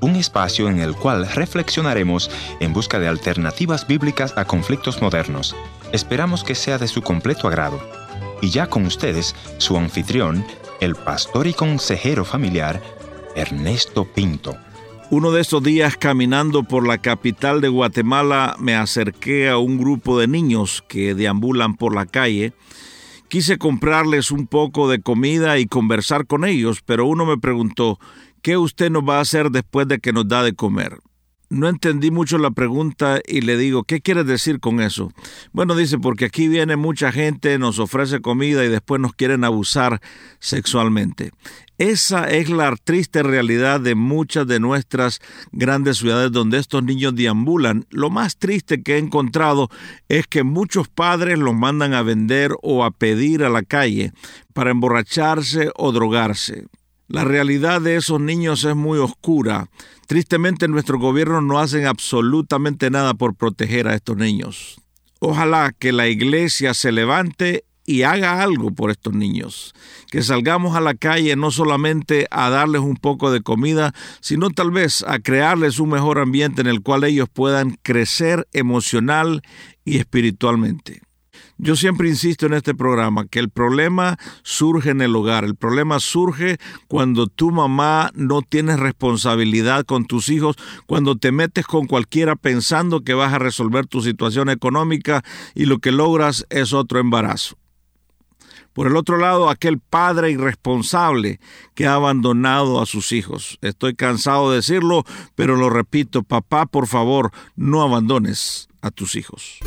Un espacio en el cual reflexionaremos en busca de alternativas bíblicas a conflictos modernos. Esperamos que sea de su completo agrado. Y ya con ustedes, su anfitrión, el pastor y consejero familiar, Ernesto Pinto. Uno de esos días caminando por la capital de Guatemala me acerqué a un grupo de niños que deambulan por la calle. Quise comprarles un poco de comida y conversar con ellos, pero uno me preguntó, ¿qué usted nos va a hacer después de que nos da de comer? No entendí mucho la pregunta y le digo, ¿qué quieres decir con eso? Bueno, dice, porque aquí viene mucha gente, nos ofrece comida y después nos quieren abusar sexualmente. Esa es la triste realidad de muchas de nuestras grandes ciudades donde estos niños deambulan. Lo más triste que he encontrado es que muchos padres los mandan a vender o a pedir a la calle para emborracharse o drogarse. La realidad de esos niños es muy oscura. Tristemente nuestro gobierno no hacen absolutamente nada por proteger a estos niños. Ojalá que la iglesia se levante y haga algo por estos niños. Que salgamos a la calle no solamente a darles un poco de comida, sino tal vez a crearles un mejor ambiente en el cual ellos puedan crecer emocional y espiritualmente. Yo siempre insisto en este programa que el problema surge en el hogar, el problema surge cuando tu mamá no tiene responsabilidad con tus hijos, cuando te metes con cualquiera pensando que vas a resolver tu situación económica y lo que logras es otro embarazo. Por el otro lado, aquel padre irresponsable que ha abandonado a sus hijos. Estoy cansado de decirlo, pero lo repito, papá, por favor, no abandones a tus hijos.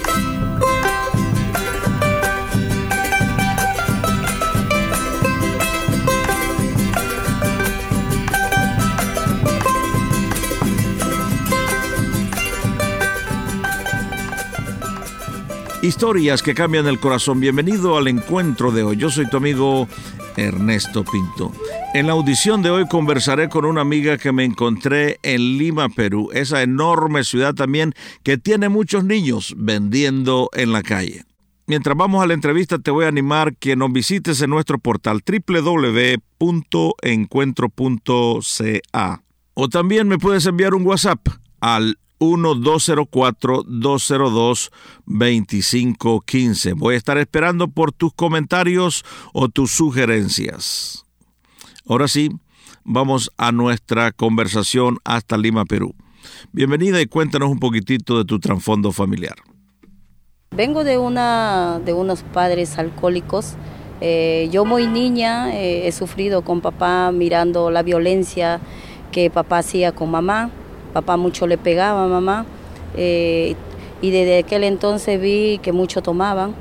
Historias que cambian el corazón. Bienvenido al encuentro de hoy. Yo soy tu amigo Ernesto Pinto. En la audición de hoy conversaré con una amiga que me encontré en Lima, Perú, esa enorme ciudad también que tiene muchos niños vendiendo en la calle. Mientras vamos a la entrevista te voy a animar que nos visites en nuestro portal www.encuentro.ca o también me puedes enviar un WhatsApp al 1-204-202-2515. Voy a estar esperando por tus comentarios o tus sugerencias. Ahora sí, vamos a nuestra conversación hasta Lima, Perú. Bienvenida y cuéntanos un poquitito de tu trasfondo familiar. Vengo de, una, de unos padres alcohólicos. Eh, yo muy niña eh, he sufrido con papá mirando la violencia que papá hacía con mamá Papá mucho le pegaba a mamá eh, y desde aquel entonces vi que mucho tomaban.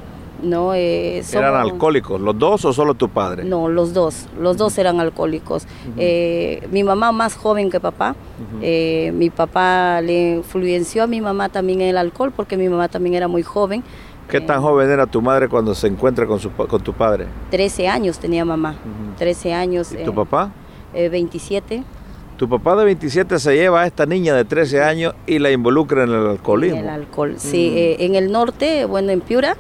¿no? Eh, ¿Eran alcohólicos los dos o solo tu padre? No, los dos, los dos eran alcohólicos. Eh, mi mamá más joven que papá, mi papá le influenció a mi mamá también el alcohol porque mi mamá también era muy joven. ¿Qué tan joven era tu madre cuando se encuentra con, su, con tu padre? 13 años tenía mamá, 13 años. ¿Y tu papá? 27. Tu papá de 27 se lleva a esta niña de 13 años y la involucra en el alcoholismo. El alcohol, sí. Eh, en el norte, bueno, en Piura,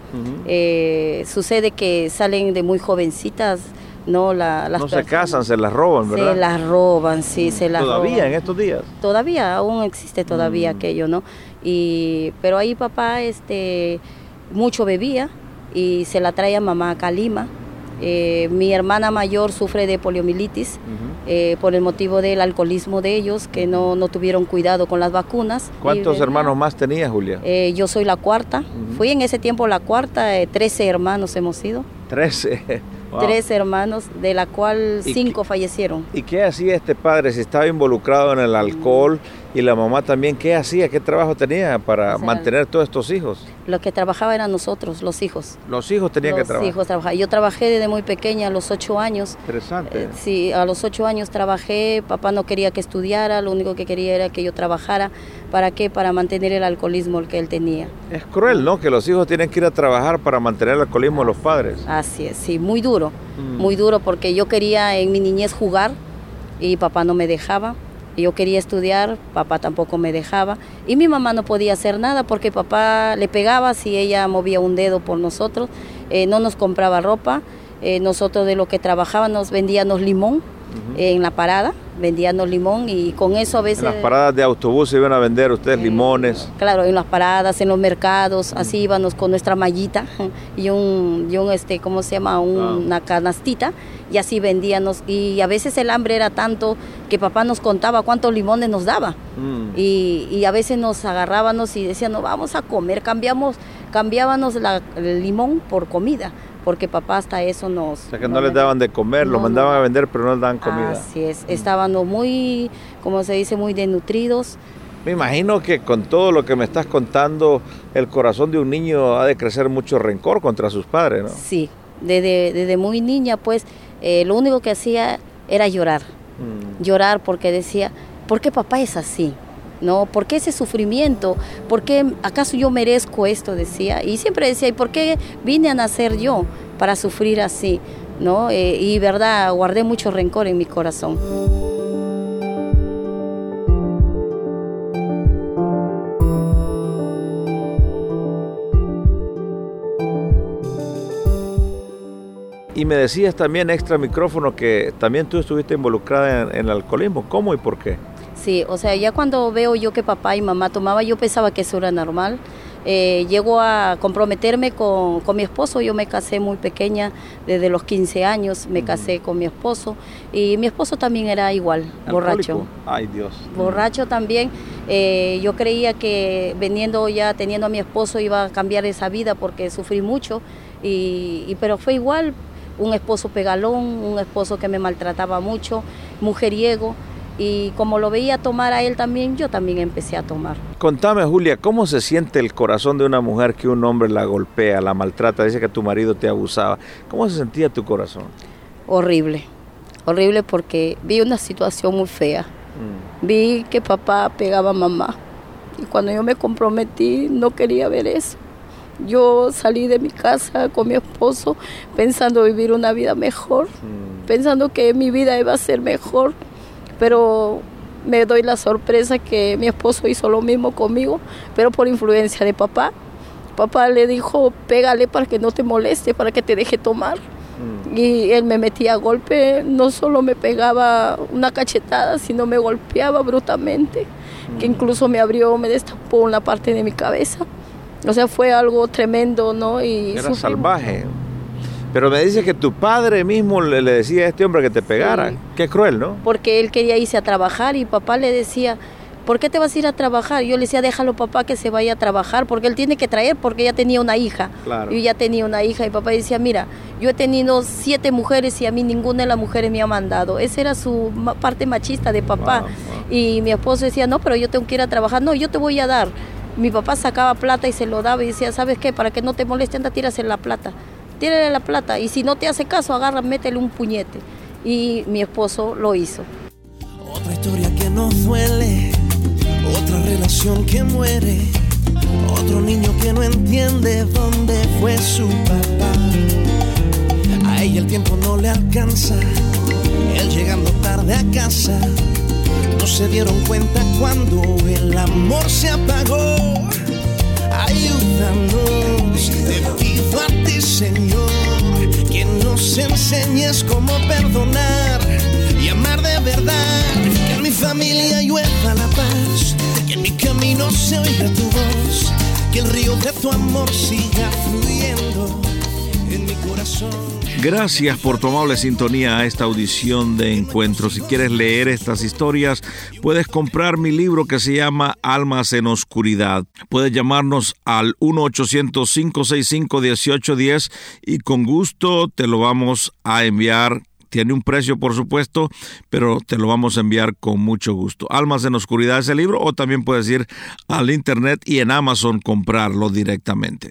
eh, sucede que salen de muy jovencitas, ¿no? La, las no se casan, se las roban, ¿verdad? Se las roban, sí, se las ¿Todavía en estos días? Todavía, aún existe todavía aquello, ¿no? Y, pero ahí papá este, mucho bebía y se la trae a mamá a Calima eh, mi hermana mayor sufre de poliomielitis eh, por el motivo del alcoholismo de ellos, que no, no tuvieron cuidado con las vacunas. ¿Cuántos hermanos más tenía, Julia? Eh, yo soy la cuarta. Fui en ese tiempo la cuarta, 13 hermanos hemos sido. 13. Tres hermanos, de la cual cinco fallecieron. ¿Y qué hacía este padre si estaba involucrado en el alcohol y la mamá también? ¿Qué hacía? ¿Qué trabajo tenía para mantener todos estos hijos? Lo que trabajaba eran nosotros, los hijos. Los hijos tenían que trabajar. Los hijos trabajaban. Yo trabajé desde muy pequeña, a los ocho años. Interesante. Eh, sí, a los ocho años trabajé. Papá no quería que estudiara, lo único que quería era que yo trabajara. ¿Para qué? Para mantener el alcoholismo que él tenía. Es cruel, ¿no? Que los hijos tienen que ir a trabajar para mantener el alcoholismo de los padres. Así es, sí, muy duro. Mm. Muy duro porque yo quería en mi niñez jugar y papá no me dejaba. Yo quería estudiar, papá tampoco me dejaba. Y mi mamá no podía hacer nada porque papá le pegaba si ella movía un dedo por nosotros. Eh, no nos compraba ropa. eh, nosotros de lo que trabajábamos vendíamos limón en la parada, vendíamos limón y con eso a veces... En las paradas de autobús iban a vender ustedes limones. Claro, en las paradas, en los mercados, así íbamos con nuestra mallita y un, y un este, ¿cómo se llama? Una canastita y así vendíamos. Y a veces el hambre era tanto que papá nos contaba cuántos limones nos daba. Mm. Y, y, a veces nos agarrábamos y decían, no, vamos a comer, cambiamos, cambiábamos la, el limón por comida porque papá hasta eso nos... O sea, que no, les daban de comer, lo mandaban a vender, pero no les daban comida. Así es, estaban muy, como se dice, muy desnutridos. Me imagino que con todo lo que me estás contando, el corazón de un niño ha de crecer mucho rencor contra sus padres, ¿no? Sí, desde, desde muy niña, pues, eh, lo único que hacía era llorar. Mm. Llorar porque decía, ¿por qué papá es así? ¿no? ¿Por qué ese sufrimiento? ¿Por qué acaso yo merezco esto? Decía. Y siempre decía, ¿y por qué vine a nacer yo para sufrir así? ¿no? Eh, y verdad, guardé mucho rencor en mi corazón. Y me decías también extra micrófono que también tú estuviste involucrada en, en el alcoholismo. ¿Cómo y por qué? Sí, o sea, ya cuando veo yo que papá y mamá tomaban, yo pensaba que eso era normal. Eh, llego a comprometerme con, mi esposo, yo me casé muy pequeña, desde los 15 años me casé con mi esposo y mi esposo también era igual, borracho. Ay Dios. Borracho también. Eh, yo creía que veniendo ya, teniendo a mi esposo, iba a cambiar esa vida porque sufrí mucho, y, pero fue igual, un esposo pegalón, un esposo que me maltrataba mucho, mujeriego y como lo veía tomar a él también, yo también empecé a tomar. Contame, Julia, ¿cómo se siente el corazón de una mujer que un hombre la golpea, la maltrata, dice que tu marido te abusaba? ¿Cómo se sentía tu corazón? Horrible, horrible porque vi una situación muy fea. Mm. Vi que papá pegaba a mamá y cuando yo me comprometí no quería ver eso. Yo salí de mi casa con mi esposo pensando vivir una vida mejor, mm. pensando que mi vida iba a ser mejor pero me doy la sorpresa que mi esposo hizo lo mismo conmigo, pero por influencia de papá. Papá le dijo, pégale para que no te moleste, para que te deje tomar. Mm. Y él me metía a golpe, no solo me pegaba una cachetada, sino me golpeaba brutalmente, que mm. incluso me abrió, me destapó una parte de mi cabeza. O sea, fue algo tremendo, ¿no? Y Era salvaje. Pero me dice que tu padre mismo le, decía a este hombre que te pegara. Qué cruel, ¿no? Porque él quería irse a trabajar y papá le decía, ¿por qué te vas a ir a trabajar? Yo le decía, déjalo papá que se vaya a trabajar, porque él tiene que traer, porque ya tenía una hija. Claro. Yo ya tenía una hija y papá decía, mira, yo he tenido siete mujeres y a mí ninguna de las mujeres me ha mandado. Esa era su parte machista de papá. Y mi esposo decía, no, pero yo tengo que ir a trabajar. No, yo te voy a dar. Mi papá sacaba plata y se lo daba y decía, ¿sabes qué? Para que no te moleste, anda, tiras en la plata tírale la plata y si no te hace caso, agarra, métele un puñete. Y mi esposo lo hizo. Otra historia que nos duele, otra relación que muere, otro niño que no entiende dónde fue su papá. A ella el tiempo no le alcanza, él llegando tarde a casa. No se dieron cuenta cuando el amor se apagó. Enseñes cómo perdonar y amar de verdad. Que en mi familia llueva la paz, que en mi camino se oiga tu voz, que el río de tu amor siga fluyendo. Gracias por tu amable sintonía a esta audición de encuentro. Si quieres leer estas historias, puedes comprar mi libro que se llama Almas en Oscuridad. Puedes llamarnos al 1-800-565-1810 y con gusto te lo vamos a enviar tiene un precio, por supuesto, pero te lo vamos a enviar con mucho gusto. Almas en Oscuridad es el libro, o también puedes ir al internet y en Amazon comprarlo directamente.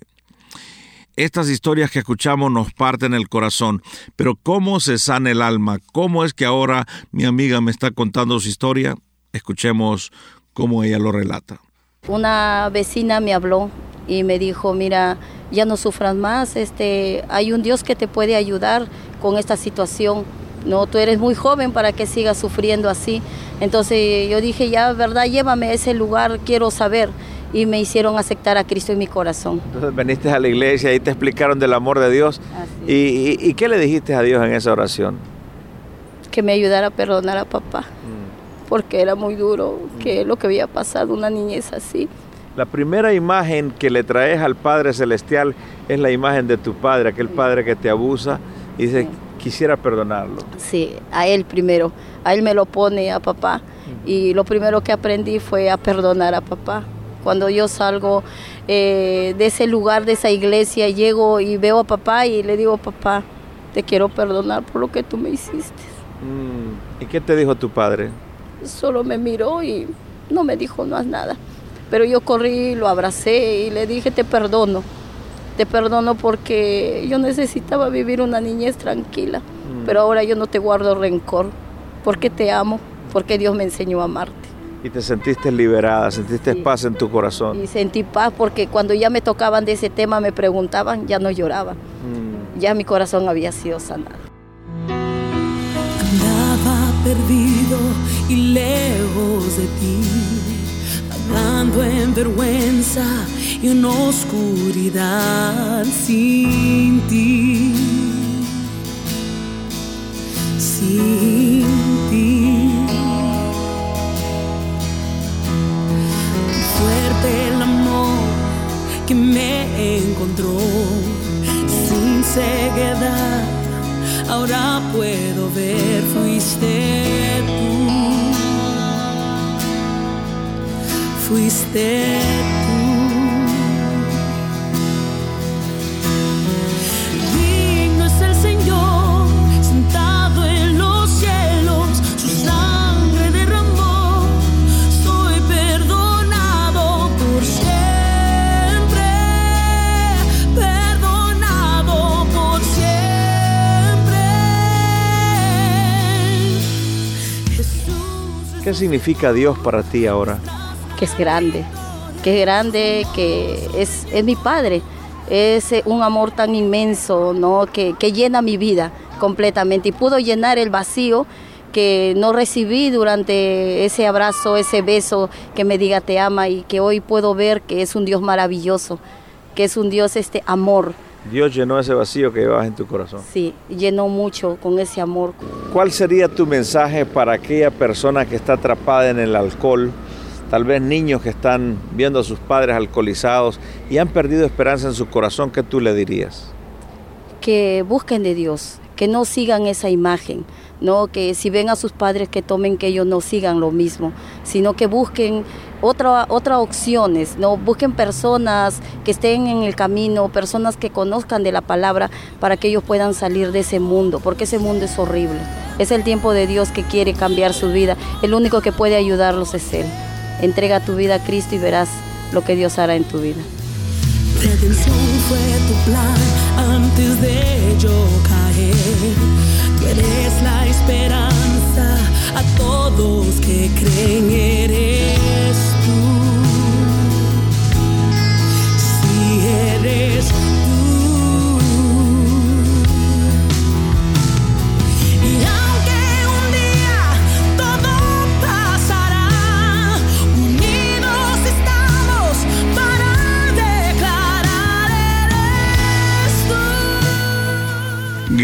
Estas historias que escuchamos nos parten el corazón, pero ¿cómo se sana el alma? ¿Cómo es que ahora mi amiga me está contando su historia? Escuchemos cómo ella lo relata. Una vecina me habló y me dijo, mira, ya no sufras más, este, hay un Dios que te puede ayudar con esta situación. No, tú eres muy joven para que sigas sufriendo así. Entonces yo dije, ya, verdad, llévame a ese lugar, quiero saber. Y me hicieron aceptar a Cristo en mi corazón. Entonces viniste a la iglesia y te explicaron del amor de Dios. ¿Y, y, y qué le dijiste a Dios en esa oración? Que me ayudara a perdonar a papá, mm. porque era muy duro, que lo que había pasado, una niñez así. La primera imagen que le traes al Padre Celestial es la imagen de tu padre, aquel padre que te abusa y dice, quisiera perdonarlo. Sí, a él primero, a él me lo pone a papá y lo primero que aprendí fue a perdonar a papá. Cuando yo salgo eh, de ese lugar, de esa iglesia, llego y veo a papá y le digo, papá, te quiero perdonar por lo que tú me hiciste. Mm, ¿Y qué te dijo tu padre? Solo me miró y no me dijo más nada. Pero yo corrí, lo abracé y le dije, te perdono. Te perdono porque yo necesitaba vivir una niñez tranquila. Mm. Pero ahora yo no te guardo rencor, porque te amo, porque Dios me enseñó a amarte. Y te sentiste liberada, sentiste paz en tu corazón. Y sentí paz porque cuando ya me tocaban de ese tema, me preguntaban, ya no lloraba. Mm. Ya mi corazón había sido sanado. Andaba perdido y lejos de ti Andando en vergüenza y en oscuridad sin ti. Sin encontró sin ceguedad. Ahora puedo ver, fuiste tú. fuiste tú. Significa Dios para ti ahora? que es grande, que es grande, que es, es mi padre. Es eh, un amor tan inmenso, ¿no? Que, que llena mi vida completamente y pudo llenar el vacío que no recibí durante ese abrazo, ese beso que me diga te ama y que hoy puedo ver que es un Dios maravilloso, que es un Dios este amor. Dios llenó ese vacío que llevas en tu corazón. Sí, llenó mucho con ese amor. ¿Cuál sería tu mensaje para aquella persona que está atrapada en el alcohol? tal vez niños que están viendo a sus padres alcoholizados y han perdido esperanza en su corazón, ¿qué tú le dirías? Que busquen de Dios, que no sigan esa imagen, no que si ven a sus padres que tomen que ellos no sigan lo mismo, sino que busquen otra, otras opciones, no busquen personas que estén en el camino, personas que conozcan de la palabra para que ellos puedan salir de ese mundo, porque ese mundo es horrible. Es el tiempo de Dios que quiere cambiar su vida. El único que puede ayudarlos es Él. Entrega tu vida a Cristo y verás lo que Dios hará en tu vida. Redención fue tu plan antes de yo caer. Tú eres la esperanza a todos que creen eres tú. Si eres